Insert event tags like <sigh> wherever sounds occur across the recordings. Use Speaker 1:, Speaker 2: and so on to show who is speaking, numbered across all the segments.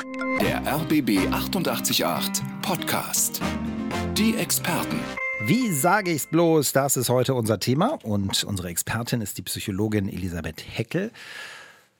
Speaker 1: Der RBB 888 Podcast. Die Experten.
Speaker 2: Wie sage ich's bloß? Das ist heute unser Thema und unsere Expertin ist die Psychologin Elisabeth Heckel.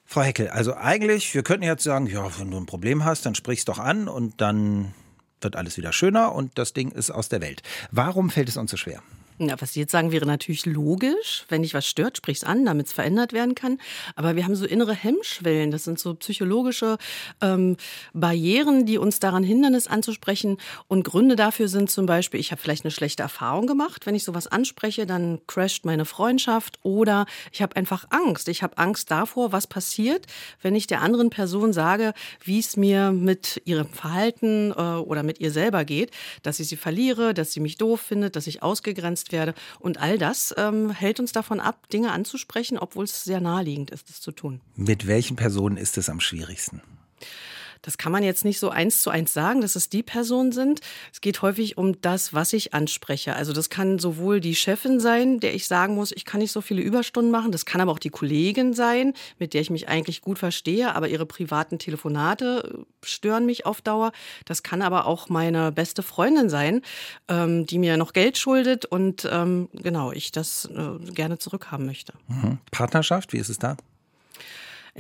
Speaker 2: Frau Heckel, also eigentlich, wir könnten jetzt sagen, ja, wenn du ein Problem hast, dann sprich's doch an und dann wird alles wieder schöner und das Ding ist aus der Welt. Warum fällt es uns so schwer?
Speaker 3: Ja, was Sie jetzt sagen, wäre natürlich logisch. Wenn dich was stört, sprich's an, damit es verändert werden kann. Aber wir haben so innere Hemmschwellen. Das sind so psychologische ähm, Barrieren, die uns daran hindern, es anzusprechen. Und Gründe dafür sind zum Beispiel, ich habe vielleicht eine schlechte Erfahrung gemacht. Wenn ich sowas anspreche, dann crasht meine Freundschaft. Oder ich habe einfach Angst. Ich habe Angst davor, was passiert, wenn ich der anderen Person sage, wie es mir mit ihrem Verhalten äh, oder mit ihr selber geht. Dass ich sie verliere, dass sie mich doof findet, dass ich ausgegrenzt werde. Und all das ähm, hält uns davon ab, Dinge anzusprechen, obwohl es sehr naheliegend ist, das zu tun.
Speaker 2: Mit welchen Personen ist es am schwierigsten?
Speaker 3: Das kann man jetzt nicht so eins zu eins sagen, dass es die Personen sind. Es geht häufig um das, was ich anspreche. Also das kann sowohl die Chefin sein, der ich sagen muss, ich kann nicht so viele Überstunden machen. Das kann aber auch die Kollegin sein, mit der ich mich eigentlich gut verstehe, aber ihre privaten Telefonate äh, stören mich auf Dauer. Das kann aber auch meine beste Freundin sein, ähm, die mir noch Geld schuldet und ähm, genau, ich das äh, gerne zurückhaben möchte.
Speaker 2: Mhm. Partnerschaft, wie ist es da?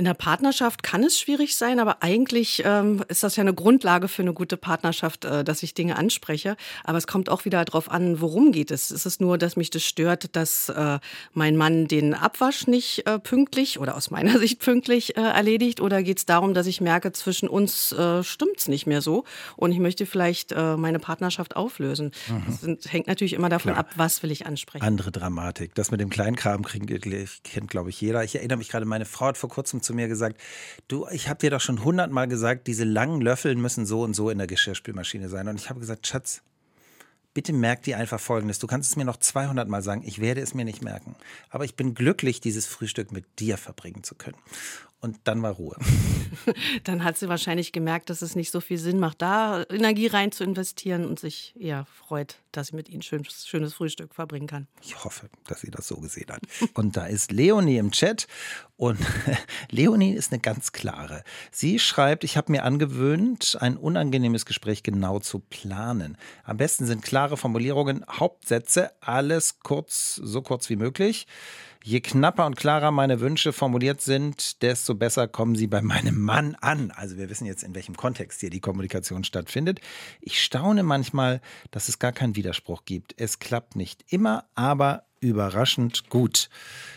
Speaker 3: In der Partnerschaft kann es schwierig sein, aber eigentlich ähm, ist das ja eine Grundlage für eine gute Partnerschaft, äh, dass ich Dinge anspreche. Aber es kommt auch wieder darauf an, worum geht es. Ist es nur, dass mich das stört, dass äh, mein Mann den Abwasch nicht äh, pünktlich oder aus meiner <laughs> Sicht pünktlich äh, erledigt? Oder geht es darum, dass ich merke, zwischen uns äh, stimmt es nicht mehr so und ich möchte vielleicht äh, meine Partnerschaft auflösen? Mhm. Das sind, hängt natürlich immer davon Klar. ab, was will ich ansprechen.
Speaker 2: Andere Dramatik. Das mit dem Kleinkram kennt, glaube ich, jeder. Ich erinnere mich gerade, meine Frau hat vor kurzem zu mir gesagt, du, ich habe dir doch schon hundertmal gesagt, diese langen Löffel müssen so und so in der Geschirrspülmaschine sein. Und ich habe gesagt, Schatz, bitte merk dir einfach Folgendes. Du kannst es mir noch 200 Mal sagen, ich werde es mir nicht merken. Aber ich bin glücklich, dieses Frühstück mit dir verbringen zu können. Und dann war Ruhe. <laughs>
Speaker 3: dann hat sie wahrscheinlich gemerkt, dass es nicht so viel Sinn macht, da Energie rein zu investieren und sich eher freut, dass sie mit ihnen schönes, schönes Frühstück verbringen kann.
Speaker 2: Ich hoffe, dass sie das so gesehen hat. und da ist Leonie im Chat. Und <laughs> Leonie ist eine ganz klare. Sie schreibt, ich habe mir angewöhnt, ein unangenehmes Gespräch genau zu planen. Am besten sind klare Formulierungen, Hauptsätze, alles kurz, so kurz wie möglich. Je knapper und klarer meine Wünsche formuliert sind, desto besser kommen sie bei meinem Mann an. Also wir wissen jetzt, in welchem Kontext hier die Kommunikation stattfindet. Ich staune manchmal, dass es gar keinen Widerspruch gibt. Es klappt nicht immer, aber überraschend gut.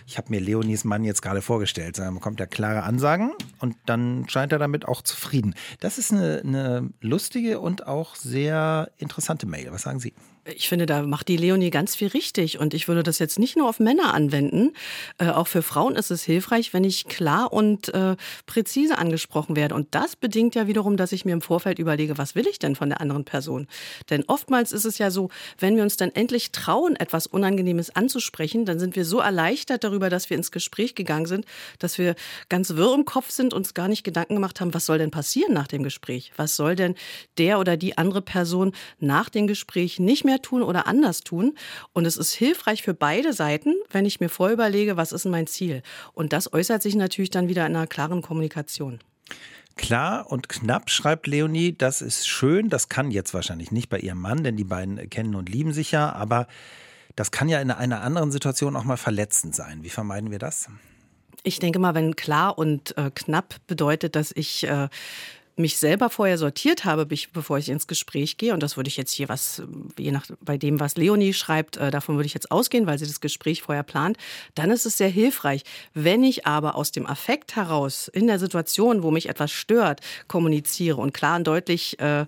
Speaker 2: Ich habe mir Leonies Mann jetzt gerade vorgestellt. Da bekommt er klare Ansagen und dann scheint er damit auch zufrieden. Das ist eine, eine lustige und auch sehr interessante Mail. Was sagen Sie?
Speaker 3: Ich finde, da macht die Leonie ganz viel richtig. Und ich würde das jetzt nicht nur auf Männer anwenden. Äh, auch für Frauen ist es hilfreich, wenn ich klar und äh, präzise angesprochen werde. Und das bedingt ja wiederum, dass ich mir im Vorfeld überlege, was will ich denn von der anderen Person? Denn oftmals ist es ja so, wenn wir uns dann endlich trauen, etwas Unangenehmes anzusprechen, dann sind wir so erleichtert darüber, dass wir ins Gespräch gegangen sind, dass wir ganz wirr im Kopf sind, uns gar nicht Gedanken gemacht haben, was soll denn passieren nach dem Gespräch? Was soll denn der oder die andere Person nach dem Gespräch nicht mehr mehr tun oder anders tun. Und es ist hilfreich für beide Seiten, wenn ich mir vorüberlege, was ist mein Ziel. Und das äußert sich natürlich dann wieder in einer klaren Kommunikation.
Speaker 2: Klar und knapp, schreibt Leonie, das ist schön. Das kann jetzt wahrscheinlich nicht bei ihrem Mann, denn die beiden kennen und lieben sich ja. Aber das kann ja in einer anderen Situation auch mal verletzend sein. Wie vermeiden wir das?
Speaker 3: Ich denke mal, wenn klar und äh, knapp bedeutet, dass ich äh, mich selber vorher sortiert habe, bevor ich ins Gespräch gehe, und das würde ich jetzt hier was, je nach bei dem, was Leonie schreibt, äh, davon würde ich jetzt ausgehen, weil sie das Gespräch vorher plant, dann ist es sehr hilfreich. Wenn ich aber aus dem Affekt heraus in der Situation, wo mich etwas stört, kommuniziere und klar und deutlich äh,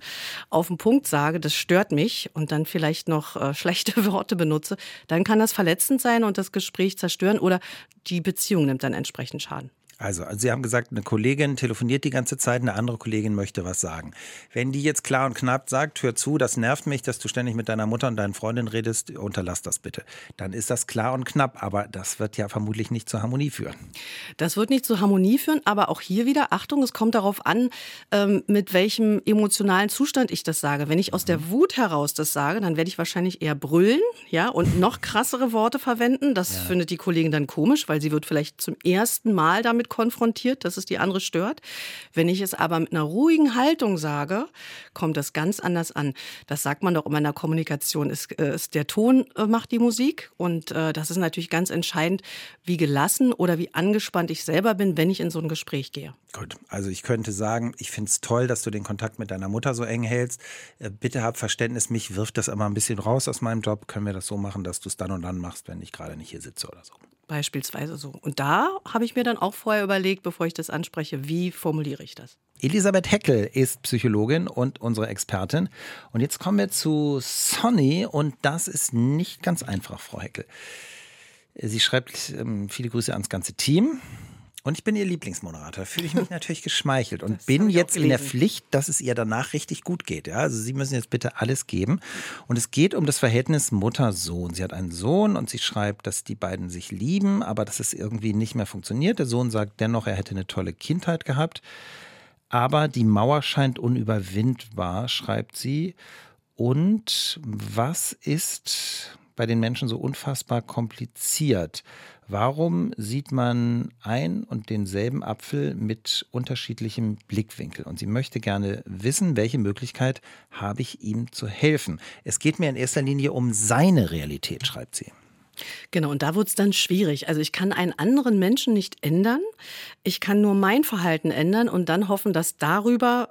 Speaker 3: auf den Punkt sage, das stört mich und dann vielleicht noch äh, <laughs> schlechte Worte benutze, dann kann das verletzend sein und das Gespräch zerstören oder die Beziehung nimmt dann entsprechend Schaden.
Speaker 2: Also, Sie haben gesagt, eine Kollegin telefoniert die ganze Zeit, eine andere Kollegin möchte was sagen. Wenn die jetzt klar und knapp sagt, hör zu, das nervt mich, dass du ständig mit deiner Mutter und deinen Freundinnen redest, unterlass das bitte. Dann ist das klar und knapp, aber das wird ja vermutlich nicht zur Harmonie führen.
Speaker 3: Das wird nicht zur Harmonie führen, aber auch hier wieder, Achtung, es kommt darauf an, ähm, mit welchem emotionalen Zustand ich das sage. Wenn ich aus der Wut heraus das sage, dann werde ich wahrscheinlich eher brüllen, ja, und noch krassere Worte verwenden. Das ja. findet die Kollegin dann komisch, weil sie wird vielleicht zum ersten Mal damit mit konfrontiert, dass es die andere stört. Wenn ich es aber mit einer ruhigen Haltung sage, kommt das ganz anders an. Das sagt man doch immer in der Kommunikation. Ist, äh, ist der Ton äh, macht die Musik und äh, das ist natürlich ganz entscheidend, wie gelassen oder wie angespannt ich selber bin, wenn ich in so ein Gespräch gehe.
Speaker 2: Gut, also ich könnte sagen, ich finde es toll, dass du den Kontakt mit deiner Mutter so eng hältst. Äh, bitte hab Verständnis, mich wirft das immer ein bisschen raus aus meinem Job. Können wir das so machen, dass du es dann und dann machst, wenn ich gerade nicht hier sitze oder so?
Speaker 3: Beispielsweise so. Und da habe ich mir dann auch vorher überlegt, bevor ich das anspreche, wie formuliere ich das?
Speaker 2: Elisabeth Heckel ist Psychologin und unsere Expertin. Und jetzt kommen wir zu Sonny und das ist nicht ganz einfach, Frau Heckel. Sie schreibt ähm, viele Grüße ans ganze Team. Und ich bin ihr Lieblingsmoderator. Fühle ich mich <laughs> natürlich geschmeichelt und bin jetzt in der Pflicht, dass es ihr danach richtig gut geht. Ja, also Sie müssen jetzt bitte alles geben. Und es geht um das Verhältnis Mutter-Sohn. Sie hat einen Sohn und sie schreibt, dass die beiden sich lieben, aber dass es irgendwie nicht mehr funktioniert. Der Sohn sagt dennoch, er hätte eine tolle Kindheit gehabt. Aber die Mauer scheint unüberwindbar, schreibt sie. Und was ist bei den Menschen so unfassbar kompliziert? Warum sieht man ein und denselben Apfel mit unterschiedlichem Blickwinkel? Und sie möchte gerne wissen, welche Möglichkeit habe ich ihm zu helfen? Es geht mir in erster Linie um seine Realität, schreibt sie.
Speaker 3: Genau, und da wird es dann schwierig. Also ich kann einen anderen Menschen nicht ändern. Ich kann nur mein Verhalten ändern und dann hoffen, dass darüber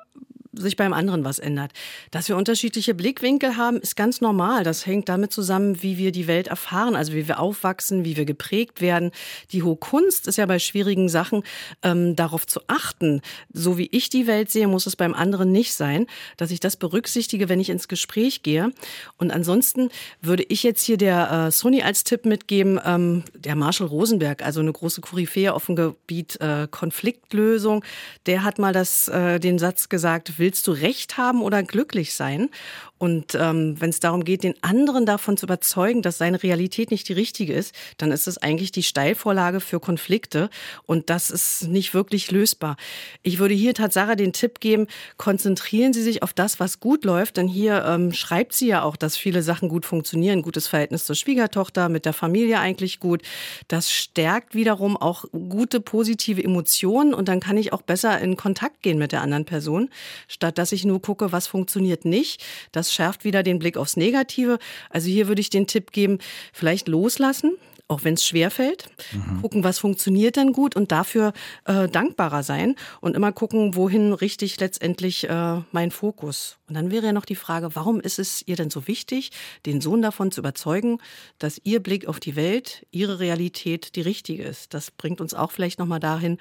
Speaker 3: sich beim anderen was ändert. Dass wir unterschiedliche Blickwinkel haben, ist ganz normal. Das hängt damit zusammen, wie wir die Welt erfahren, also wie wir aufwachsen, wie wir geprägt werden. Die hohe Kunst ist ja bei schwierigen Sachen ähm, darauf zu achten. So wie ich die Welt sehe, muss es beim anderen nicht sein, dass ich das berücksichtige, wenn ich ins Gespräch gehe. Und ansonsten würde ich jetzt hier der äh, Sony als Tipp mitgeben, ähm, der Marshall Rosenberg, also eine große Koryphäe auf dem Gebiet äh, Konfliktlösung, der hat mal das, äh, den Satz gesagt, willst du Recht haben oder glücklich sein? Und ähm, wenn es darum geht, den anderen davon zu überzeugen, dass seine Realität nicht die richtige ist, dann ist es eigentlich die Steilvorlage für Konflikte. Und das ist nicht wirklich lösbar. Ich würde hier Tatsache den Tipp geben, konzentrieren Sie sich auf das, was gut läuft. Denn hier ähm, schreibt sie ja auch, dass viele Sachen gut funktionieren. Gutes Verhältnis zur Schwiegertochter, mit der Familie eigentlich gut. Das stärkt wiederum auch gute positive Emotionen. Und dann kann ich auch besser in Kontakt gehen mit der anderen Person, statt dass ich nur gucke, was funktioniert nicht. Das schärft wieder den Blick aufs Negative. Also hier würde ich den Tipp geben, vielleicht loslassen, auch wenn es schwer fällt. Mhm. Gucken, was funktioniert denn gut und dafür äh, dankbarer sein und immer gucken, wohin richte ich letztendlich äh, meinen Fokus. Und dann wäre ja noch die Frage, warum ist es ihr denn so wichtig, den Sohn davon zu überzeugen, dass ihr Blick auf die Welt, ihre Realität die richtige ist? Das bringt uns auch vielleicht nochmal dahin,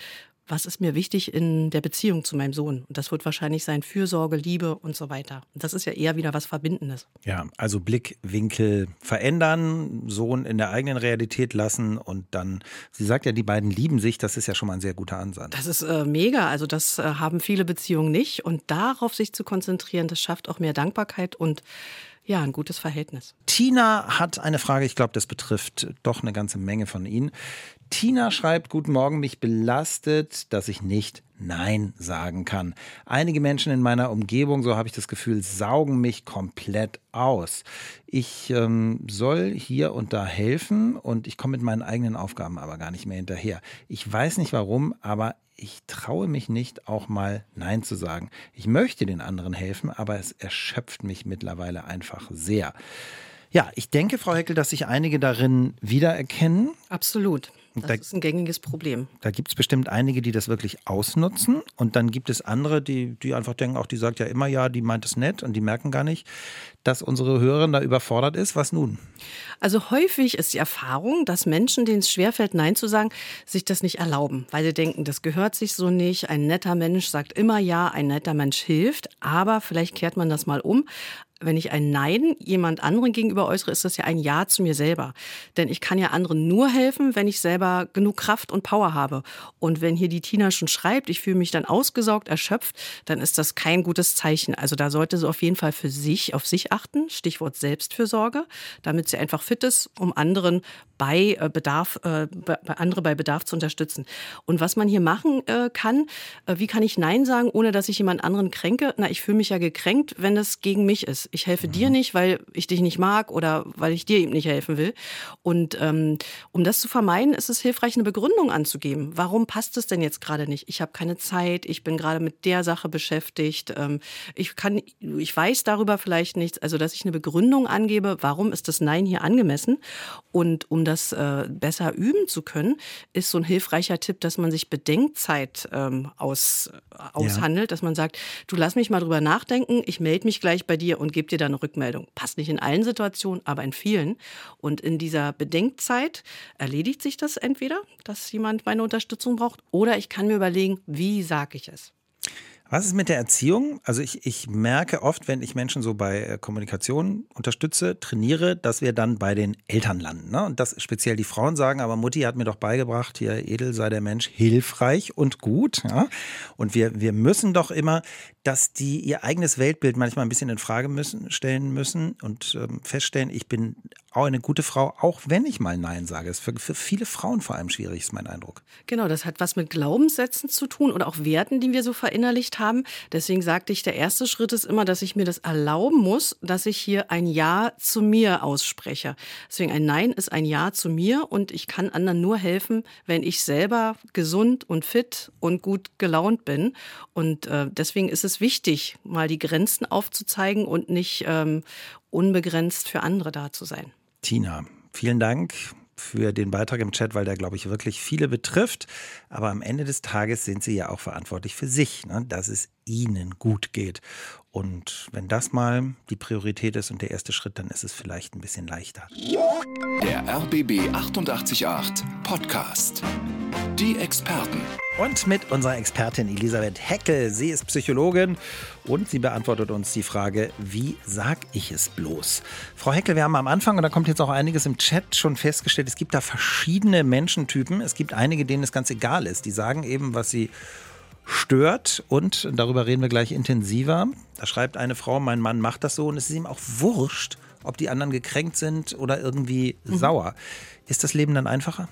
Speaker 3: was ist mir wichtig in der Beziehung zu meinem Sohn? Und das wird wahrscheinlich sein Fürsorge, Liebe und so weiter. Und das ist ja eher wieder was Verbindendes.
Speaker 2: Ja, also Blickwinkel verändern, Sohn in der eigenen Realität lassen und dann, sie sagt ja, die beiden lieben sich, das ist ja schon mal ein sehr guter Ansatz.
Speaker 3: Das ist äh, mega, also das äh, haben viele Beziehungen nicht. Und darauf sich zu konzentrieren, das schafft auch mehr Dankbarkeit und ja, ein gutes Verhältnis.
Speaker 2: Tina hat eine Frage, ich glaube, das betrifft doch eine ganze Menge von Ihnen. Tina schreibt, guten Morgen, mich belastet, dass ich nicht Nein sagen kann. Einige Menschen in meiner Umgebung, so habe ich das Gefühl, saugen mich komplett aus. Ich ähm, soll hier und da helfen und ich komme mit meinen eigenen Aufgaben aber gar nicht mehr hinterher. Ich weiß nicht warum, aber ich traue mich nicht, auch mal Nein zu sagen. Ich möchte den anderen helfen, aber es erschöpft mich mittlerweile einfach sehr. Ja, ich denke, Frau Heckel, dass sich einige darin wiedererkennen.
Speaker 3: Absolut. Das da, ist ein gängiges Problem.
Speaker 2: Da gibt es bestimmt einige, die das wirklich ausnutzen. Und dann gibt es andere, die, die einfach denken, auch die sagt ja immer ja, die meint es nett und die merken gar nicht, dass unsere Hörerin da überfordert ist. Was nun?
Speaker 3: Also häufig ist die Erfahrung, dass Menschen, denen es schwerfällt, Nein zu sagen, sich das nicht erlauben, weil sie denken, das gehört sich so nicht. Ein netter Mensch sagt immer ja, ein netter Mensch hilft. Aber vielleicht kehrt man das mal um wenn ich ein Nein jemand anderen gegenüber äußere, ist das ja ein Ja zu mir selber. Denn ich kann ja anderen nur helfen, wenn ich selber genug Kraft und Power habe. Und wenn hier die Tina schon schreibt, ich fühle mich dann ausgesaugt, erschöpft, dann ist das kein gutes Zeichen. Also da sollte sie auf jeden Fall für sich, auf sich achten. Stichwort Selbstfürsorge, damit sie einfach fit ist, um anderen bei äh, Bedarf, äh, andere bei Bedarf zu unterstützen. Und was man hier machen äh, kann, wie kann ich Nein sagen, ohne dass ich jemand anderen kränke? Na, ich fühle mich ja gekränkt, wenn es gegen mich ist Ich helfe mhm. dir nicht, weil ich dich nicht mag oder weil ich dir eben nicht helfen will. Und ähm, um das zu vermeiden, ist es hilfreich, eine Begründung anzugeben. Warum passt es denn jetzt gerade nicht? Ich habe keine Zeit, ich bin gerade mit der Sache beschäftigt, ähm, ich kann, ich weiß darüber vielleicht nichts. Also, dass ich eine Begründung angebe, warum ist das Nein hier angemessen? Und um das äh, besser üben zu können, ist so ein hilfreicher Tipp, dass man sich Bedenkzeit ähm, aus, aushandelt, ja. dass man sagt, du lass mich mal drüber nachdenken, ich melde mich gleich bei dir und gebe dir dann eine Rückmeldung. Passt nicht in allen Situationen, aber in vielen. Und in dieser Bedenkzeit erledigt sich das entweder, dass jemand meine Unterstützung braucht, oder ich kann mir überlegen, wie sage ich es.
Speaker 2: Was ist mit der Erziehung? Also ich, ich merke oft, wenn ich Menschen so bei äh, Kommunikation unterstütze, trainiere, dass wir dann bei den Eltern landen. Ne? Und das speziell die Frauen sagen, aber Mutti hat mir doch beigebracht, hier edel sei der Mensch hilfreich und gut. Ja? Und wir, wir müssen doch immer dass die ihr eigenes Weltbild manchmal ein bisschen in Frage müssen, stellen müssen und ähm, feststellen, ich bin auch eine gute Frau, auch wenn ich mal Nein sage. Das ist für, für viele Frauen vor allem schwierig, ist mein Eindruck.
Speaker 3: Genau, das hat was mit Glaubenssätzen zu tun oder auch Werten, die wir so verinnerlicht haben. Deswegen sagte ich, der erste Schritt ist immer, dass ich mir das erlauben muss, dass ich hier ein Ja zu mir ausspreche. Deswegen ein Nein ist ein Ja zu mir und ich kann anderen nur helfen, wenn ich selber gesund und fit und gut gelaunt bin. Und äh, deswegen ist es wichtig, mal die Grenzen aufzuzeigen und nicht ähm, unbegrenzt für andere da zu sein.
Speaker 2: Tina, vielen Dank für den Beitrag im Chat, weil der, glaube ich, wirklich viele betrifft. Aber am Ende des Tages sind Sie ja auch verantwortlich für sich, ne? dass es Ihnen gut geht. Und wenn das mal die Priorität ist und der erste Schritt, dann ist es vielleicht ein bisschen leichter.
Speaker 1: Der RBB 888 Podcast. Die Experten.
Speaker 2: Und mit unserer Expertin Elisabeth Heckel. Sie ist Psychologin und sie beantwortet uns die Frage, wie sag ich es bloß? Frau Heckel, wir haben am Anfang, und da kommt jetzt auch einiges im Chat, schon festgestellt, es gibt da verschiedene Menschentypen. Es gibt einige, denen es ganz egal ist. Die sagen eben, was sie stört und darüber reden wir gleich intensiver. Da schreibt eine Frau, mein Mann macht das so und es ist ihm auch wurscht, ob die anderen gekränkt sind oder irgendwie mhm. sauer. Ist das Leben dann einfacher?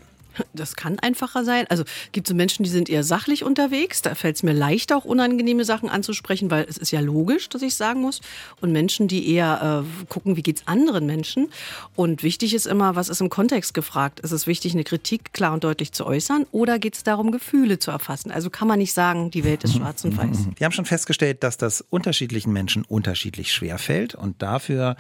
Speaker 3: Das kann einfacher sein. Also gibt es Menschen, die sind eher sachlich unterwegs. Da fällt es mir leicht, auch unangenehme Sachen anzusprechen, weil es ist ja logisch, dass ich sagen muss. Und Menschen, die eher äh, gucken, wie geht es anderen Menschen. Und wichtig ist immer, was ist im Kontext gefragt? Ist es wichtig, eine Kritik klar und deutlich zu äußern? Oder geht es darum, Gefühle zu erfassen? Also kann man nicht sagen, die Welt ist schwarz und weiß.
Speaker 2: Wir haben schon festgestellt, dass das unterschiedlichen Menschen unterschiedlich schwer fällt. Und dafür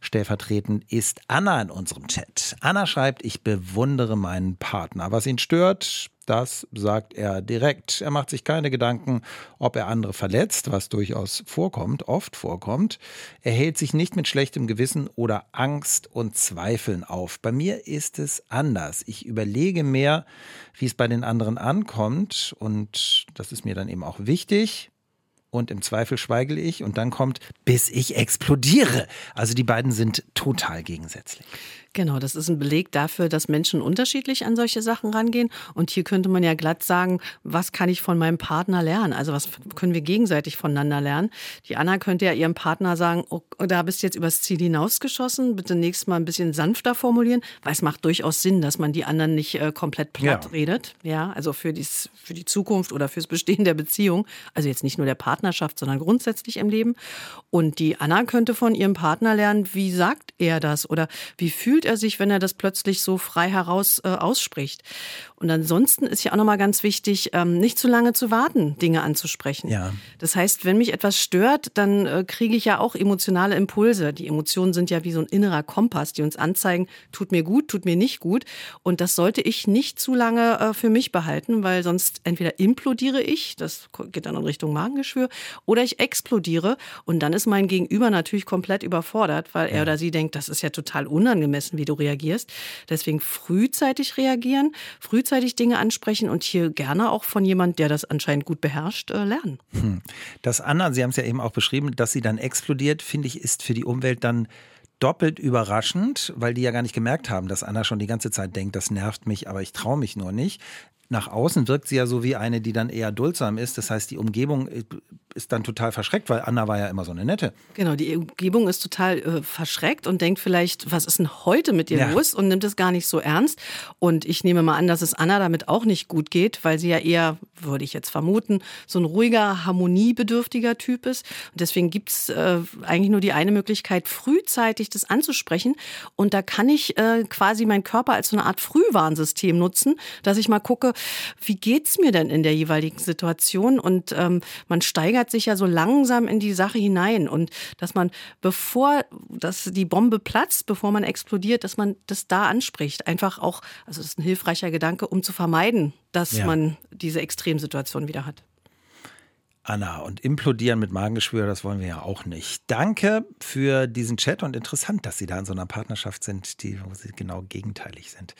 Speaker 2: Stellvertretend ist Anna in unserem Chat. Anna schreibt, ich bewundere meinen Partner. Was ihn stört, das sagt er direkt. Er macht sich keine Gedanken, ob er andere verletzt, was durchaus vorkommt, oft vorkommt. Er hält sich nicht mit schlechtem Gewissen oder Angst und Zweifeln auf. Bei mir ist es anders. Ich überlege mehr, wie es bei den anderen ankommt und das ist mir dann eben auch wichtig und im Zweifel schweigele ich und dann kommt, bis ich explodiere. Also die beiden sind total gegensätzlich.
Speaker 3: Genau, das ist ein Beleg dafür, dass Menschen unterschiedlich an solche Sachen rangehen. Und hier könnte man ja glatt sagen, was kann ich von meinem Partner lernen? Also was können wir gegenseitig voneinander lernen? Die Anna könnte ja ihrem Partner sagen, oh, da bist du jetzt übers Ziel hinausgeschossen, bitte nächstes Mal ein bisschen sanfter formulieren, weil es macht durchaus Sinn, dass man die anderen nicht äh, komplett platt ja. redet. Ja, also für, dies, für die Zukunft oder fürs Bestehen der Beziehung. Also jetzt nicht nur der Partnerschaft, sondern grundsätzlich im Leben. Und die Anna könnte von ihrem Partner lernen, wie sagt er das oder wie fühlt fühlt er sich, wenn er das plötzlich so frei heraus äh, ausspricht? Und ansonsten ist ja auch nochmal ganz wichtig, ähm, nicht zu lange zu warten, Dinge anzusprechen. Ja. Das heißt, wenn mich etwas stört, dann äh, kriege ich ja auch emotionale Impulse. Die Emotionen sind ja wie so ein innerer Kompass, die uns anzeigen, tut mir gut, tut mir nicht gut. Und das sollte ich nicht zu lange äh, für mich behalten, weil sonst entweder implodiere ich, das geht dann in Richtung Magengeschwür, oder ich explodiere und dann ist mein Gegenüber natürlich komplett überfordert, weil er oder sie denkt, das ist ja total unangemessen, wie du reagierst. Deswegen frühzeitig reagieren, frühzeitig Dinge ansprechen und hier gerne auch von jemand, der das anscheinend gut beherrscht, äh, lernen. Hm.
Speaker 2: Das Anna, Sie haben es ja eben auch beschrieben, dass sie dann explodiert, finde ich, ist für die Umwelt dann doppelt überraschend, weil die ja gar nicht gemerkt haben, dass Anna schon die ganze Zeit denkt, das nervt mich, aber ich traue mich nur nicht. nach außen wirkt sie ja so wie eine, die dann eher duldsam ist. Das heißt, die Umgebung ist dann total verschreckt, weil Anna war ja immer so eine nette.
Speaker 3: Genau, die Umgebung ist total äh, verschreckt und denkt vielleicht, was ist denn heute mit ihr ja. los und nimmt es gar nicht so ernst. Und ich nehme mal an, dass es Anna damit auch nicht gut geht, weil sie ja eher, würde ich jetzt vermuten, so ein ruhiger, harmoniebedürftiger Typ ist. Und deswegen gibt es äh, eigentlich nur die eine Möglichkeit, frühzeitig das anzusprechen. Und da kann ich äh, quasi meinen Körper als so eine Art Frühwarnsystem nutzen, dass ich mal gucke, wie geht's mir denn in der jeweiligen Situation? Und ähm, man steigert sich ja so langsam in die Sache hinein und dass man, bevor dass die Bombe platzt, bevor man explodiert, dass man das da anspricht. Einfach auch, also das ist ein hilfreicher Gedanke, um zu vermeiden, dass ja. man diese Extremsituation wieder hat.
Speaker 2: Anna. Und implodieren mit Magengeschwür, das wollen wir ja auch nicht. Danke für diesen Chat und interessant, dass Sie da in so einer Partnerschaft sind, die, wo Sie genau gegenteilig sind.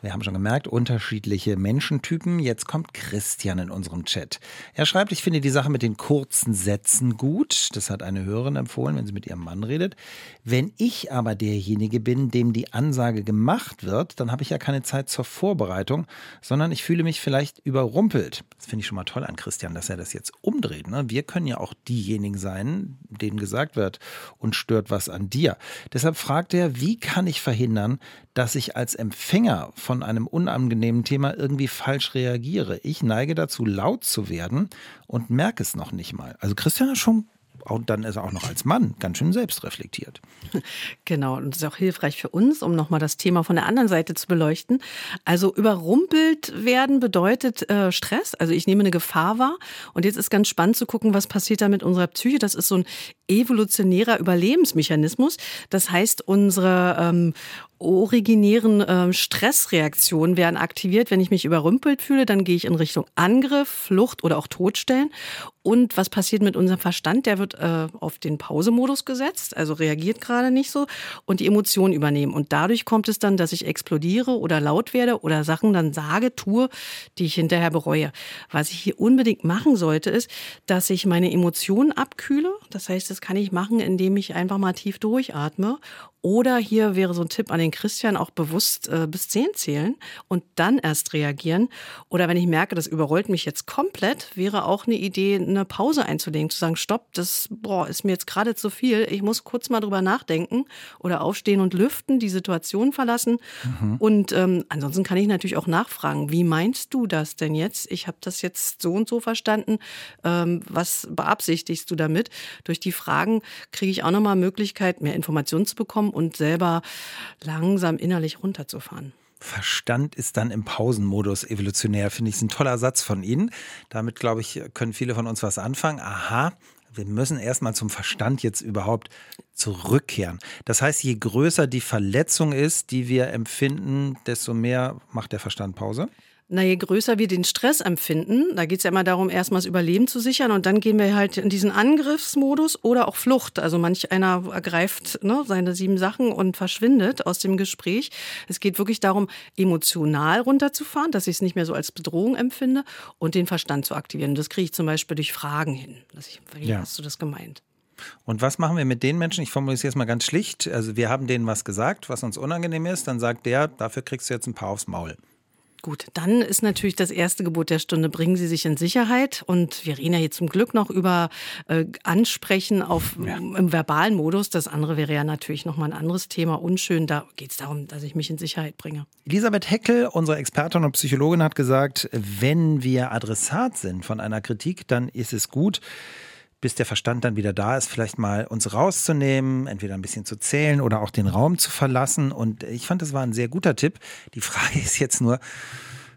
Speaker 2: Wir haben schon gemerkt, unterschiedliche Menschentypen. Jetzt kommt Christian in unserem Chat. Er schreibt, ich finde die Sache mit den kurzen Sätzen gut. Das hat eine Hörerin empfohlen, wenn sie mit ihrem Mann redet. Wenn ich aber derjenige bin, dem die Ansage gemacht wird, dann habe ich ja keine Zeit zur Vorbereitung, sondern ich fühle mich vielleicht überrumpelt. Das finde ich schon mal toll an Christian, dass er das jetzt umdreht. Ne? Wir können ja auch diejenigen sein, denen gesagt wird, und stört was an dir. Deshalb fragt er, wie kann ich verhindern, dass ich als Empfänger von einem unangenehmen Thema irgendwie falsch reagiere? Ich neige dazu, laut zu werden und merke es noch nicht mal. Also Christian hat schon und dann ist er auch noch als Mann ganz schön selbstreflektiert.
Speaker 3: Genau, und das ist auch hilfreich für uns, um nochmal das Thema von der anderen Seite zu beleuchten. Also überrumpelt werden bedeutet äh, Stress. Also ich nehme eine Gefahr wahr. Und jetzt ist ganz spannend zu gucken, was passiert da mit unserer Psyche. Das ist so ein evolutionärer Überlebensmechanismus. Das heißt, unsere ähm, originären äh, Stressreaktionen werden aktiviert. Wenn ich mich überrümpelt fühle, dann gehe ich in Richtung Angriff, Flucht oder auch Todstellen. Und was passiert mit unserem Verstand? Der wird äh, auf den Pausemodus gesetzt, also reagiert gerade nicht so und die Emotionen übernehmen. Und dadurch kommt es dann, dass ich explodiere oder laut werde oder Sachen dann sage, tue, die ich hinterher bereue. Was ich hier unbedingt machen sollte, ist, dass ich meine Emotionen abkühle. Das heißt, das kann ich machen, indem ich einfach mal tief durchatme oder hier wäre so ein Tipp an den Christian, auch bewusst äh, bis zehn zählen und dann erst reagieren. Oder wenn ich merke, das überrollt mich jetzt komplett, wäre auch eine Idee, eine Pause einzulegen, zu sagen, stopp, das boah, ist mir jetzt gerade zu viel. Ich muss kurz mal drüber nachdenken oder aufstehen und lüften, die Situation verlassen. Mhm. Und ähm, ansonsten kann ich natürlich auch nachfragen, wie meinst du das denn jetzt? Ich habe das jetzt so und so verstanden. Ähm, was beabsichtigst du damit? Durch die Fragen kriege ich auch nochmal Möglichkeit, mehr Informationen zu bekommen und selber langsam innerlich runterzufahren.
Speaker 2: Verstand ist dann im Pausenmodus evolutionär, finde ich, ist ein toller Satz von Ihnen. Damit, glaube ich, können viele von uns was anfangen. Aha, wir müssen erstmal zum Verstand jetzt überhaupt zurückkehren. Das heißt, je größer die Verletzung ist, die wir empfinden, desto mehr macht der Verstand Pause?
Speaker 3: Na, je größer wir den Stress empfinden, da geht es ja immer darum, erstmal das Überleben zu sichern und dann gehen wir halt in diesen Angriffsmodus oder auch Flucht. Also manch einer ergreift ne, seine sieben Sachen und verschwindet aus dem Gespräch. Es geht wirklich darum, emotional runterzufahren, dass ich es nicht mehr so als Bedrohung empfinde und den Verstand zu aktivieren. Das kriege ich zum Beispiel durch Fragen hin. Ich, wie ja. hast du das gemeint?
Speaker 2: Und was machen wir mit den Menschen? Ich formuliere es jetzt mal ganz schlicht. Also wir haben denen was gesagt, was uns unangenehm ist. Dann sagt der, dafür kriegst du jetzt ein paar aufs Maul.
Speaker 3: Gut, dann ist natürlich das erste Gebot der Stunde, bringen Sie sich in Sicherheit. Und wir reden ja hier zum Glück noch über äh, Ansprechen auf, ja. im verbalen Modus. Das andere wäre ja natürlich nochmal ein anderes Thema, unschön. Da geht es darum, dass ich mich in Sicherheit bringe.
Speaker 2: Elisabeth Heckel, unsere Expertin und Psychologin, hat gesagt, wenn wir Adressat sind von einer Kritik, dann ist es gut, bis der Verstand dann wieder da ist, vielleicht mal uns rauszunehmen, entweder ein bisschen zu zählen oder auch den Raum zu verlassen. Und ich fand, das war ein sehr guter Tipp. Die Frage <laughs> ist jetzt nur,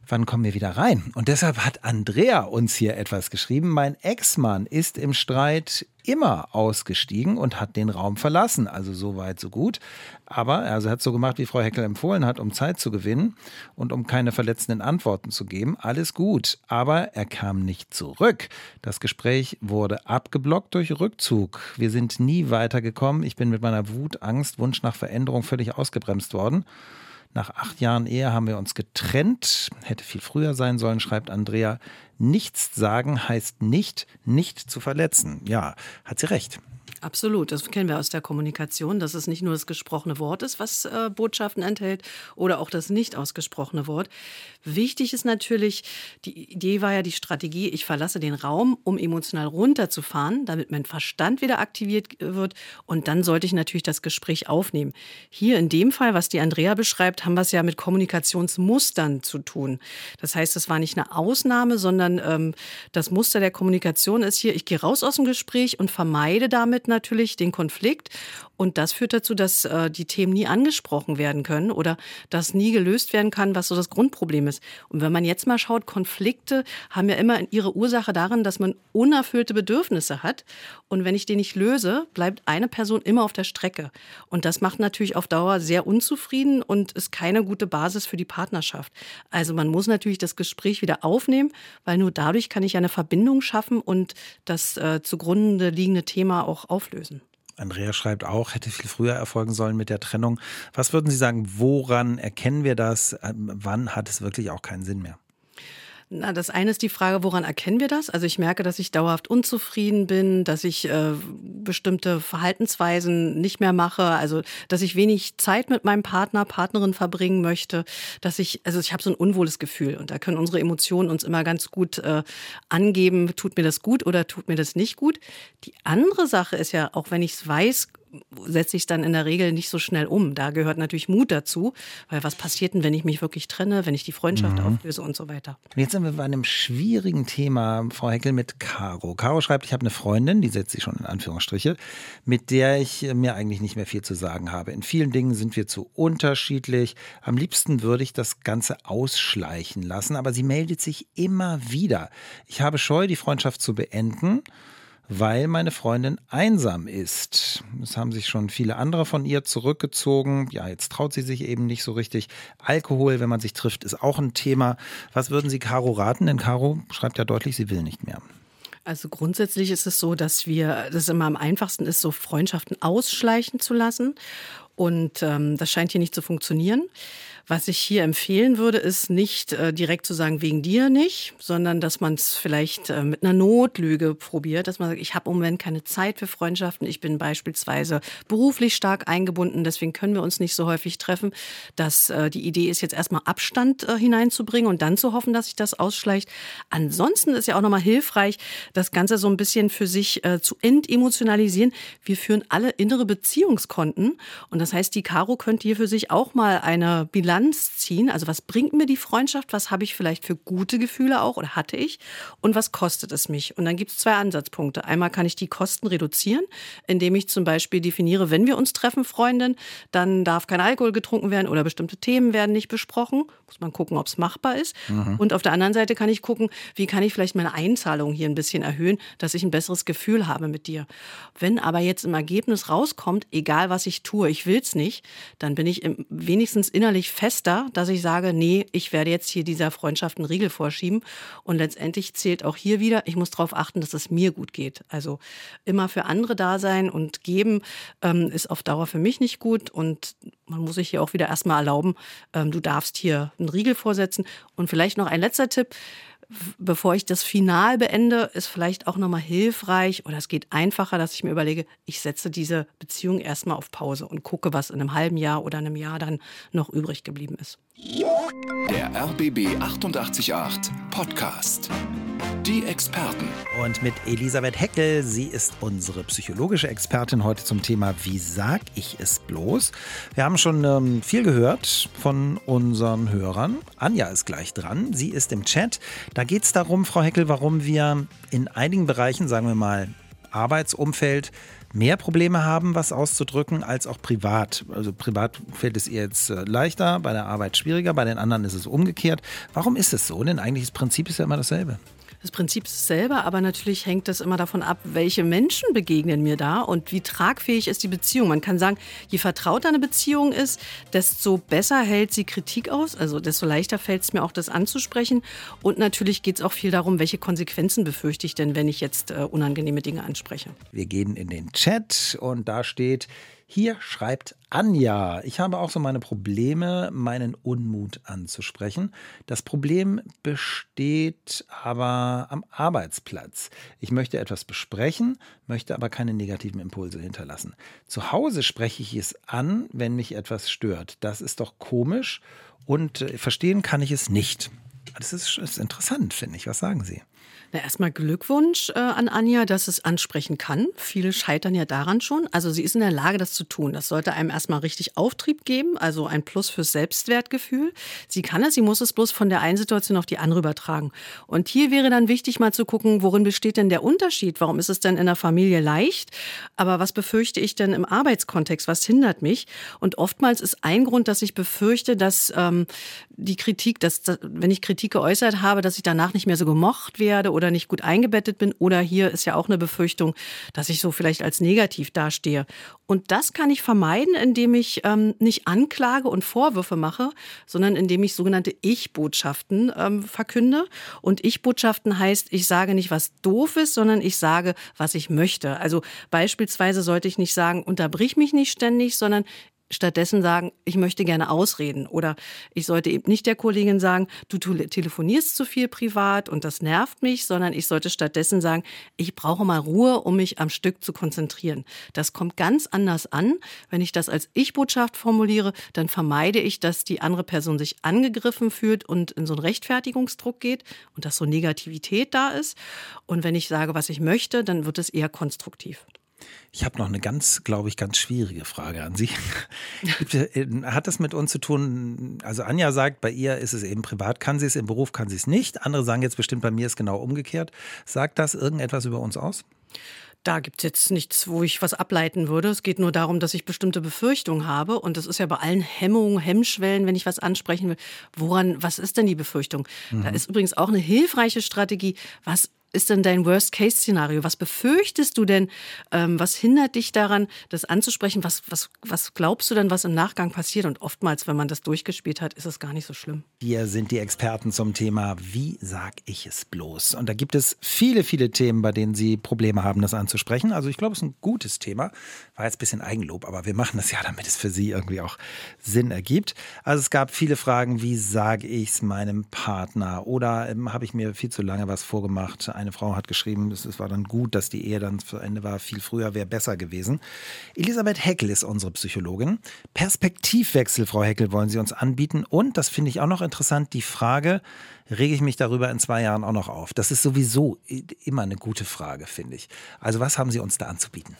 Speaker 2: wann kommen wir wieder rein? Und deshalb hat Andrea uns hier etwas geschrieben. Mein Ex-Mann ist im Streit immer ausgestiegen und hat den Raum verlassen. Also so weit, so gut. Aber also er hat so gemacht, wie Frau Heckel empfohlen hat, um Zeit zu gewinnen und um keine verletzenden Antworten zu geben. Alles gut. Aber er kam nicht zurück. Das Gespräch wurde abgeblockt durch Rückzug. Wir sind nie weitergekommen. Ich bin mit meiner Wut, Angst, Wunsch nach Veränderung völlig ausgebremst worden. Nach acht Jahren Ehe haben wir uns getrennt. Hätte viel früher sein sollen, schreibt Andrea. Nichts sagen heißt nicht, nicht zu verletzen. Ja, hat sie recht.
Speaker 3: Absolut, das kennen wir aus der Kommunikation, dass es nicht nur das gesprochene Wort ist, was äh, Botschaften enthält, oder auch das nicht ausgesprochene Wort. Wichtig ist natürlich, die Idee war ja die Strategie, ich verlasse den Raum, um emotional runterzufahren, damit mein Verstand wieder aktiviert wird und dann sollte ich natürlich das Gespräch aufnehmen. Hier in dem Fall, was die Andrea beschreibt, haben wir es ja mit Kommunikationsmustern zu tun. Das heißt, es war nicht eine Ausnahme, sondern ähm, das Muster der Kommunikation ist hier, ich gehe raus aus dem Gespräch und vermeide damit natürlich den Konflikt. Und das führt dazu, dass äh, die Themen nie angesprochen werden können oder dass nie gelöst werden kann, was so das Grundproblem ist. Und wenn man jetzt mal schaut, Konflikte haben ja immer ihre Ursache darin, dass man unerfüllte Bedürfnisse hat. Und wenn ich den nicht löse, bleibt eine Person immer auf der Strecke. Und das macht natürlich auf Dauer sehr unzufrieden und ist keine gute Basis für die Partnerschaft. Also man muss natürlich das Gespräch wieder aufnehmen, weil nur dadurch kann ich eine Verbindung schaffen und das äh, zugrunde liegende Thema auch auflösen.
Speaker 2: Andrea schreibt auch, hätte viel früher erfolgen sollen mit der Trennung. Was würden Sie sagen, woran erkennen wir das? Ähm, wann hat es wirklich auch keinen Sinn mehr?
Speaker 3: Na, das eine ist die Frage, woran erkennen wir das? Also ich merke, dass ich dauerhaft unzufrieden bin, dass ich äh, bestimmte Verhaltensweisen nicht mehr mache, also dass ich wenig Zeit mit meinem Partner, Partnerin verbringen möchte, dass ich, also ich habe so ein unwohles Gefühl und da können unsere Emotionen uns immer ganz gut äh, angeben, tut mir das gut oder tut mir das nicht gut. Die andere Sache ist ja, auch wenn ich es weiß, setze ich es dann in der Regel nicht so schnell um. Da gehört natürlich Mut dazu, weil was passiert denn, wenn ich mich wirklich trenne, wenn ich die Freundschaft mhm. auflöse und so weiter.
Speaker 2: Jetzt sind wir bei einem schwierigen Thema, Frau Heckel, mit Caro. Caro schreibt, ich habe eine Freundin, die setzt sich schon in Anführungsstriche, mit der ich mir eigentlich nicht mehr viel zu sagen habe. In vielen Dingen sind wir zu unterschiedlich. Am liebsten würde ich das Ganze ausschleichen lassen, aber sie meldet sich immer wieder. Ich habe Scheu, die Freundschaft zu beenden weil meine Freundin einsam ist. Es haben sich schon viele andere von ihr zurückgezogen. Ja, jetzt traut sie sich eben nicht so richtig. Alkohol, wenn man sich trifft, ist auch ein Thema. Was würden Sie Caro raten? Denn Caro schreibt ja deutlich, sie will nicht mehr.
Speaker 3: Also grundsätzlich ist es so, dass wir, das immer am einfachsten ist, so Freundschaften ausschleichen zu lassen. Und ähm, das scheint hier nicht zu funktionieren. Was ich hier empfehlen würde, ist nicht äh, direkt zu sagen, wegen dir nicht, sondern dass man es vielleicht äh, mit einer Notlüge probiert, dass man sagt, ich habe im Moment keine Zeit für Freundschaften, ich bin beispielsweise beruflich stark eingebunden, deswegen können wir uns nicht so häufig treffen. Dass äh, die Idee ist, jetzt erstmal Abstand äh, hineinzubringen und dann zu hoffen, dass sich das ausschleicht. Ansonsten ist ja auch nochmal hilfreich, das Ganze so ein bisschen für sich äh, zu entemotionalisieren. Wir führen alle innere Beziehungskonten und das heißt, die Caro könnte hier für sich auch mal eine Bilanz Bilanz ziehen. Also was bringt mir die Freundschaft? Was habe ich vielleicht für gute Gefühle auch oder hatte ich? Und was kostet es mich? Und dann gibt es zwei Ansatzpunkte. Einmal kann ich die Kosten reduzieren, indem ich zum Beispiel definiere, wenn wir uns treffen, Freundin, dann darf kein Alkohol getrunken werden oder bestimmte Themen werden nicht besprochen. Muss man gucken, ob es machbar ist. Mhm. Und auf der anderen Seite kann ich gucken, wie kann ich vielleicht meine Einzahlung hier ein bisschen erhöhen, dass ich ein besseres Gefühl habe mit dir. Wenn aber jetzt im Ergebnis rauskommt, egal was ich tue, ich will es nicht, dann bin ich wenigstens innerlich fest fester, dass ich sage, nee, ich werde jetzt hier dieser Freundschaft einen Riegel vorschieben. Und letztendlich zählt auch hier wieder, ich muss darauf achten, dass es mir gut geht. Also immer für andere da sein und geben ähm, ist auf Dauer für mich nicht gut. Und man muss sich hier auch wieder erstmal erlauben, ähm, du darfst hier einen Riegel vorsetzen. Und vielleicht noch ein letzter Tipp bevor ich das Final beende, ist vielleicht auch nochmal hilfreich oder es geht einfacher, dass ich mir überlege, ich setze diese Beziehung erstmal auf Pause und gucke, was in einem halben Jahr oder einem Jahr dann noch übrig geblieben ist.
Speaker 1: Der RBB 888 Podcast. Die Experten.
Speaker 2: Und mit Elisabeth Heckel, sie ist unsere psychologische Expertin heute zum Thema Wie sag ich es bloß? Wir haben schon ähm, viel gehört von unseren Hörern. Anja ist gleich dran, sie ist im Chat. Da geht es darum, Frau Heckel, warum wir in einigen Bereichen, sagen wir mal Arbeitsumfeld, mehr Probleme haben, was auszudrücken, als auch privat. Also privat fällt es ihr jetzt äh, leichter, bei der Arbeit schwieriger, bei den anderen ist es umgekehrt. Warum ist es so? Denn eigentlich das Prinzip ist ja immer dasselbe.
Speaker 3: Das Prinzip ist selber, aber natürlich hängt das immer davon ab, welche Menschen begegnen mir da und wie tragfähig ist die Beziehung. Man kann sagen, je vertrauter eine Beziehung ist, desto besser hält sie Kritik aus, also desto leichter fällt es mir auch, das anzusprechen. Und natürlich geht es auch viel darum, welche Konsequenzen befürchte ich denn, wenn ich jetzt äh, unangenehme Dinge anspreche.
Speaker 2: Wir gehen in den Chat und da steht, Hier schreibt Anja, ich habe auch so meine Probleme, meinen Unmut anzusprechen. Das Problem besteht aber am Arbeitsplatz. Ich möchte etwas besprechen, möchte aber keine negativen Impulse hinterlassen. Zu Hause spreche ich es an, wenn mich etwas stört. Das ist doch komisch und äh, verstehen kann ich es nicht. Das ist, ist interessant, finde ich. Was sagen Sie?
Speaker 3: Na, erstmal Glückwunsch äh, an Anja, dass es ansprechen kann. Viele scheitern ja daran schon. Also sie ist in der Lage, das zu tun. Das sollte einem erstmal richtig Auftrieb geben, also ein Plus fürs Selbstwertgefühl. Sie kann es, sie muss es bloß von der einen Situation auf die andere übertragen. Und hier wäre dann wichtig, mal zu gucken, worin besteht denn der Unterschied? Warum ist es denn in der Familie leicht? Aber was befürchte ich denn im Arbeitskontext? Was hindert mich? Und oftmals ist ein Grund, dass ich befürchte, dass ähm, die Kritik, dass, dass wenn ich Kritik geäußert habe, dass ich danach nicht mehr so gemocht werde oder oder nicht gut eingebettet bin. Oder hier ist ja auch eine Befürchtung, dass ich so vielleicht als negativ dastehe. Und das kann ich vermeiden, indem ich ähm, nicht Anklage und Vorwürfe mache, sondern indem ich sogenannte Ich-Botschaften ähm, verkünde. Und Ich-Botschaften heißt, ich sage nicht, was doof ist, sondern ich sage, was ich möchte. Also beispielsweise sollte ich nicht sagen, unterbrich mich nicht ständig, sondern stattdessen sagen, ich möchte gerne ausreden. Oder ich sollte eben nicht der Kollegin sagen, du telefonierst zu viel privat und das nervt mich, sondern ich sollte stattdessen sagen, ich brauche mal Ruhe, um mich am Stück zu konzentrieren. Das kommt ganz anders an. Wenn ich das als Ich-Botschaft formuliere, dann vermeide ich, dass die andere Person sich angegriffen fühlt und in so einen Rechtfertigungsdruck geht und dass so Negativität da ist. Und wenn ich sage, was ich möchte, dann wird es eher konstruktiv.
Speaker 2: Ich habe noch eine ganz, glaube ich, ganz schwierige Frage an Sie. <laughs> Äh, hat das mit uns zu tun? Also Anja sagt, bei ihr ist es eben privat, kann sie es, im Beruf kann sie es nicht. Andere sagen jetzt bestimmt, bei mir ist genau umgekehrt. Sagt das irgendetwas über uns aus?
Speaker 3: Da gibt es jetzt nichts, wo ich was ableiten würde. Es geht nur darum, dass ich bestimmte Befürchtungen habe. Und das ist ja bei allen Hemmungen, Hemmschwellen, wenn ich was ansprechen will. Woran, was ist denn die Befürchtung? Mhm. Da ist übrigens auch eine hilfreiche Strategie. Was ist denn dein Worst-Case-Szenario? Was befürchtest du denn? Ähm, was hindert dich daran, das anzusprechen? Was, was, was glaubst du denn, was im Nachgang passiert? Und oftmals, wenn man das durchgespielt hat, ist es gar nicht so schlimm.
Speaker 2: Wir sind die Experten zum Thema, wie sag ich es bloß? Und da gibt es viele, viele Themen, bei denen Sie Probleme haben, das anzusprechen. Also ich glaube, es ist ein gutes Thema. War jetzt ein bisschen Eigenlob, aber wir machen das ja, damit es für Sie irgendwie auch Sinn ergibt. Also es gab viele Fragen, wie sage ich es meinem Partner? Oder ähm, habe ich mir viel zu lange was vorgemacht? Ein eine Frau hat geschrieben, es war dann gut, dass die Ehe dann zu Ende war. Viel früher wäre besser gewesen. Elisabeth Heckel ist unsere Psychologin. Perspektivwechsel, Frau Heckel, wollen Sie uns anbieten. Und, das finde ich auch noch interessant, die Frage, rege ich mich darüber in zwei Jahren auch noch auf? Das ist sowieso immer eine gute Frage, finde ich. Also was haben Sie uns da anzubieten?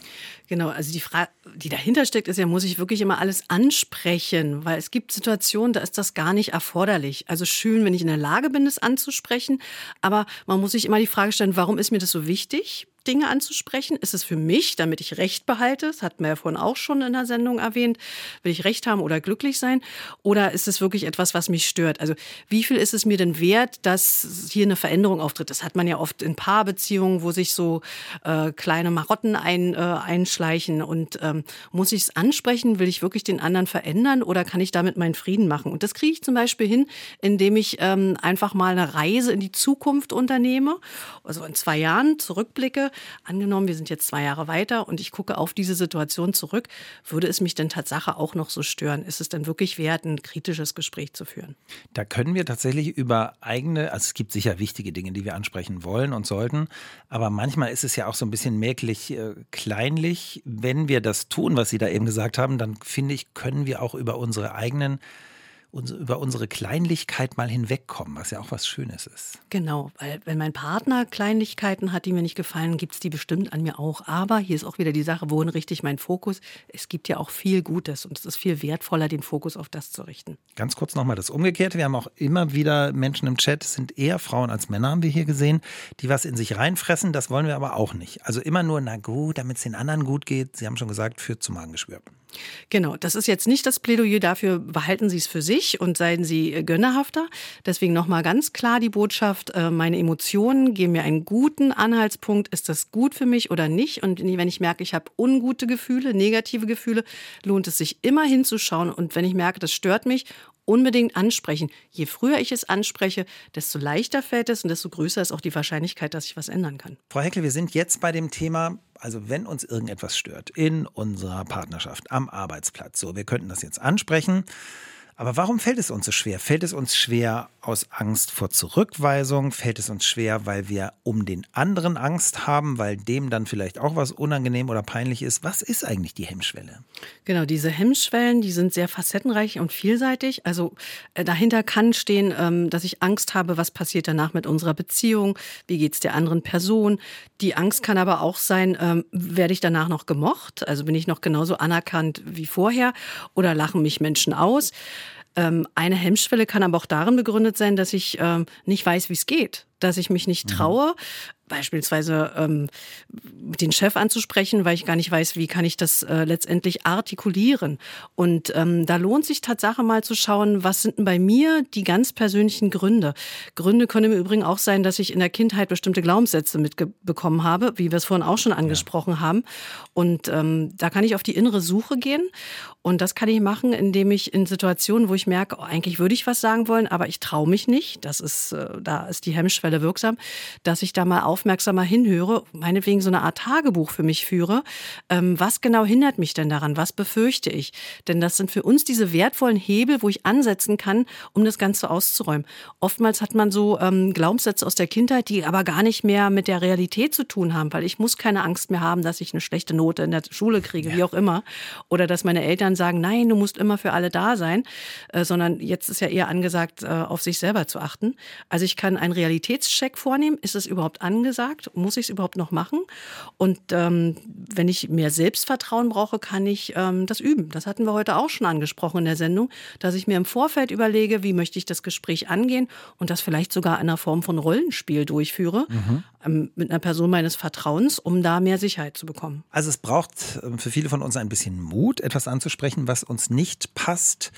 Speaker 3: Genau, also die Frage, die dahinter steckt, ist ja, muss ich wirklich immer alles ansprechen? Weil es gibt Situationen, da ist das gar nicht erforderlich. Also schön, wenn ich in der Lage bin, es anzusprechen, aber man muss sich immer die Frage stellen, warum ist mir das so wichtig? Dinge anzusprechen? Ist es für mich, damit ich Recht behalte? Das hatten wir ja vorhin auch schon in der Sendung erwähnt. Will ich Recht haben oder glücklich sein? Oder ist es wirklich etwas, was mich stört? Also wie viel ist es mir denn wert, dass hier eine Veränderung auftritt? Das hat man ja oft in Paarbeziehungen, wo sich so äh, kleine Marotten ein, äh, einschleichen. Und ähm, muss ich es ansprechen? Will ich wirklich den anderen verändern oder kann ich damit meinen Frieden machen? Und das kriege ich zum Beispiel hin, indem ich ähm, einfach mal eine Reise in die Zukunft unternehme, also in zwei Jahren zurückblicke Angenommen, wir sind jetzt zwei Jahre weiter und ich gucke auf diese Situation zurück, würde es mich denn Tatsache auch noch so stören? Ist es denn wirklich wert, ein kritisches Gespräch zu führen?
Speaker 2: Da können wir tatsächlich über eigene, also es gibt sicher wichtige Dinge, die wir ansprechen wollen und sollten, aber manchmal ist es ja auch so ein bisschen merklich äh, kleinlich. Wenn wir das tun, was Sie da eben gesagt haben, dann finde ich, können wir auch über unsere eigenen über unsere Kleinlichkeit mal hinwegkommen, was ja auch was Schönes ist.
Speaker 3: Genau, weil wenn mein Partner Kleinlichkeiten hat, die mir nicht gefallen, gibt es die bestimmt an mir auch. Aber hier ist auch wieder die Sache, wohin richte ich meinen Fokus? Es gibt ja auch viel Gutes und es ist viel wertvoller, den Fokus auf das zu richten.
Speaker 2: Ganz kurz nochmal das Umgekehrte. Wir haben auch immer wieder Menschen im Chat, es sind eher Frauen als Männer, haben wir hier gesehen, die was in sich reinfressen. Das wollen wir aber auch nicht. Also immer nur, na gut, damit es den anderen gut geht. Sie haben schon gesagt, führt zum Magengeschwür.
Speaker 3: Genau, das ist jetzt nicht das Plädoyer dafür, behalten Sie es für sich nicht und seien Sie äh, gönnerhafter. Deswegen nochmal ganz klar die Botschaft, äh, meine Emotionen geben mir einen guten Anhaltspunkt. Ist das gut für mich oder nicht? Und wenn ich merke, ich habe ungute Gefühle, negative Gefühle, lohnt es sich immer hinzuschauen. Und wenn ich merke, das stört mich unbedingt ansprechen. Je früher ich es anspreche, desto leichter fällt es und desto größer ist auch die Wahrscheinlichkeit, dass ich was ändern kann.
Speaker 2: Frau Heckel, wir sind jetzt bei dem Thema, also wenn uns irgendetwas stört in unserer Partnerschaft, am Arbeitsplatz, so, wir könnten das jetzt ansprechen. Aber warum fällt es uns so schwer? Fällt es uns schwer aus Angst vor Zurückweisung? Fällt es uns schwer, weil wir um den anderen Angst haben, weil dem dann vielleicht auch was unangenehm oder peinlich ist? Was ist eigentlich die Hemmschwelle?
Speaker 3: Genau, diese Hemmschwellen, die sind sehr facettenreich und vielseitig. Also äh, dahinter kann stehen, ähm, dass ich Angst habe, was passiert danach mit unserer Beziehung? Wie geht es der anderen Person? Die Angst kann aber auch sein, ähm, werde ich danach noch gemocht? Also bin ich noch genauso anerkannt wie vorher? Oder lachen mich Menschen aus? Ähm, eine Hemmschwelle kann aber auch darin begründet sein, dass ich ähm, nicht weiß, wie es geht, dass ich mich nicht mhm. traue, beispielsweise ähm, den Chef anzusprechen, weil ich gar nicht weiß, wie kann ich das äh, letztendlich artikulieren. Und ähm, da lohnt sich Tatsache mal zu schauen, was sind denn bei mir die ganz persönlichen Gründe. Gründe können im Übrigen auch sein, dass ich in der Kindheit bestimmte Glaubenssätze mitbekommen habe, wie wir es vorhin auch schon angesprochen ja. haben. Und ähm, da kann ich auf die innere Suche gehen. Und das kann ich machen, indem ich in Situationen, wo ich merke, oh, eigentlich würde ich was sagen wollen, aber ich traue mich nicht. Das ist, äh, da ist die Hemmschwelle wirksam, dass ich da mal auf aufmerksamer hinhöre, meinetwegen so eine Art Tagebuch für mich führe. Ähm, was genau hindert mich denn daran? Was befürchte ich? Denn das sind für uns diese wertvollen Hebel, wo ich ansetzen kann, um das Ganze auszuräumen. Oftmals hat man so ähm, Glaubenssätze aus der Kindheit, die aber gar nicht mehr mit der Realität zu tun haben, weil ich muss keine Angst mehr haben, dass ich eine schlechte Note in der Schule kriege, ja. wie auch immer. Oder dass meine Eltern sagen, nein, du musst immer für alle da sein, äh, sondern jetzt ist ja eher angesagt, äh, auf sich selber zu achten. Also ich kann einen Realitätscheck vornehmen. Ist es überhaupt angesagt? Muss ich es überhaupt noch machen? Und ähm, wenn ich mehr Selbstvertrauen brauche, kann ich ähm, das üben. Das hatten wir heute auch schon angesprochen in der Sendung, dass ich mir im Vorfeld überlege, wie möchte ich das Gespräch angehen und das vielleicht sogar in einer Form von Rollenspiel durchführe mhm. ähm, mit einer Person meines Vertrauens, um da mehr Sicherheit zu bekommen.
Speaker 2: Also es braucht ähm, für viele von uns ein bisschen Mut, etwas anzusprechen, was uns nicht passt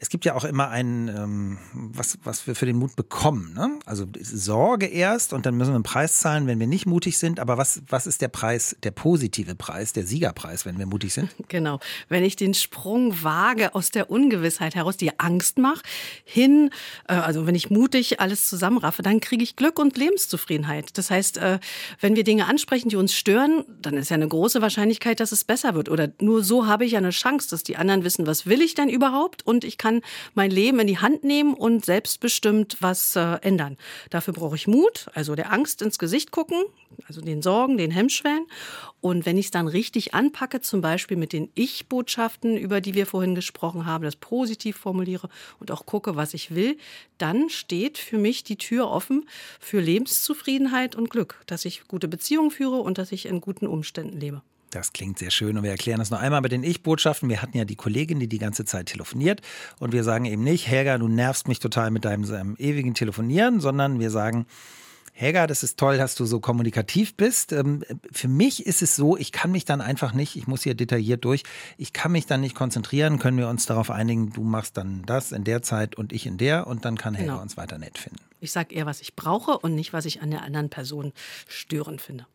Speaker 2: es gibt ja auch immer ein, ähm, was, was wir für den Mut bekommen. Ne? Also Sorge erst und dann müssen wir einen Preis zahlen, wenn wir nicht mutig sind. Aber was, was ist der Preis, der positive Preis, der Siegerpreis, wenn wir mutig sind? <laughs>
Speaker 3: Genau. Wenn ich den Sprung wage aus der Ungewissheit heraus, die Angst mache, hin, äh, also wenn ich mutig alles zusammenraffe, dann kriege ich Glück und Lebenszufriedenheit. Das heißt, äh, wenn wir Dinge ansprechen, die uns stören, dann ist ja eine große Wahrscheinlichkeit, dass es besser wird. Oder nur so habe ich ja eine Chance, dass die anderen wissen, was will ich denn überhaupt und ich kann kann mein Leben in die Hand nehmen und selbstbestimmt was äh, ändern. Dafür brauche ich Mut, also der Angst ins Gesicht gucken, also den Sorgen, den Hemmschwellen. Und wenn ich es dann richtig anpacke, zum Beispiel mit den Ich-Botschaften, über die wir vorhin gesprochen haben, das positiv formuliere und auch gucke, was ich will, dann steht für mich die Tür offen für Lebenszufriedenheit und Glück, dass ich gute Beziehungen führe und dass ich in guten Umständen lebe.
Speaker 2: Das klingt sehr schön und wir erklären das noch einmal mit den Ich-Botschaften. Wir hatten ja die Kollegin, die die ganze Zeit telefoniert und wir sagen eben nicht, Helga, du nervst mich total mit deinem, deinem ewigen Telefonieren, sondern wir sagen, Helga, das ist toll, dass du so kommunikativ bist. Ähm, für mich ist es so, ich kann mich dann einfach nicht, ich muss hier detailliert durch, ich kann mich dann nicht konzentrieren, können wir uns darauf einigen, du machst dann das in der Zeit und ich in der und dann kann Helga genau. uns weiter nett finden.
Speaker 3: Ich sage eher, was ich brauche und nicht, was ich an der anderen Person störend finde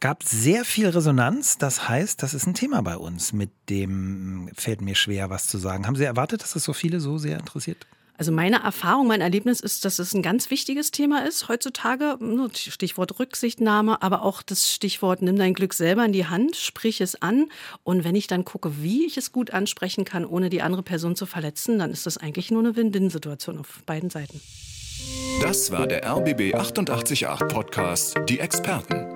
Speaker 2: gab sehr viel Resonanz. Das heißt, das ist ein Thema bei uns. Mit dem fällt mir schwer, was zu sagen. Haben Sie erwartet, dass es so viele so sehr interessiert?
Speaker 3: Also meine Erfahrung, mein Erlebnis ist, dass es ein ganz wichtiges Thema ist heutzutage. Stichwort Rücksichtnahme, aber auch das Stichwort nimm dein Glück selber in die Hand, sprich es an. Und wenn ich dann gucke, wie ich es gut ansprechen kann, ohne die andere Person zu verletzen, dann ist das eigentlich nur eine Win-Win-Situation auf beiden Seiten.
Speaker 1: Das war der RBB 888 Podcast, die Experten.